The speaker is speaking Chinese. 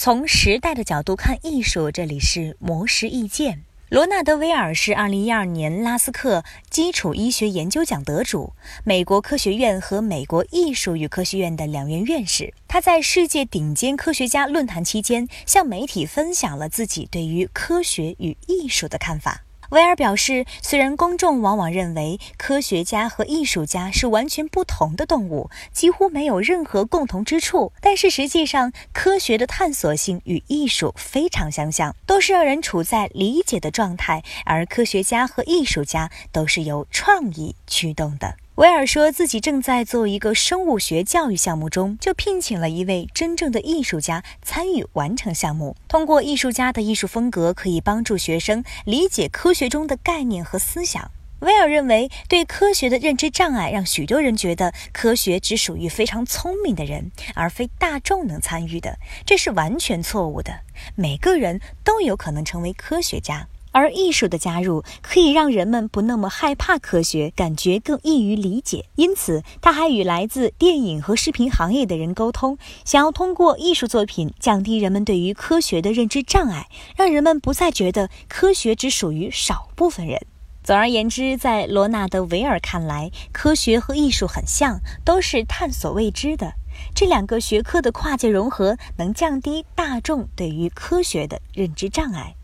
从时代的角度看艺术，这里是魔石意见。罗纳德·威尔是2012年拉斯克基础医学研究奖得主，美国科学院和美国艺术与科学院的两院院士。他在世界顶尖科学家论坛期间，向媒体分享了自己对于科学与艺术的看法。威尔表示，虽然公众往往认为科学家和艺术家是完全不同的动物，几乎没有任何共同之处，但是实际上，科学的探索性与艺术非常相像，都是让人处在理解的状态，而科学家和艺术家都是由创意驱动的。威尔说自己正在做一个生物学教育项目中，就聘请了一位真正的艺术家参与完成项目。通过艺术家的艺术风格，可以帮助学生理解科学中的概念和思想。威尔认为，对科学的认知障碍让许多人觉得科学只属于非常聪明的人，而非大众能参与的。这是完全错误的。每个人都有可能成为科学家。而艺术的加入可以让人们不那么害怕科学，感觉更易于理解。因此，他还与来自电影和视频行业的人沟通，想要通过艺术作品降低人们对于科学的认知障碍，让人们不再觉得科学只属于少部分人。总而言之，在罗纳德·维尔看来，科学和艺术很像，都是探索未知的。这两个学科的跨界融合，能降低大众对于科学的认知障碍。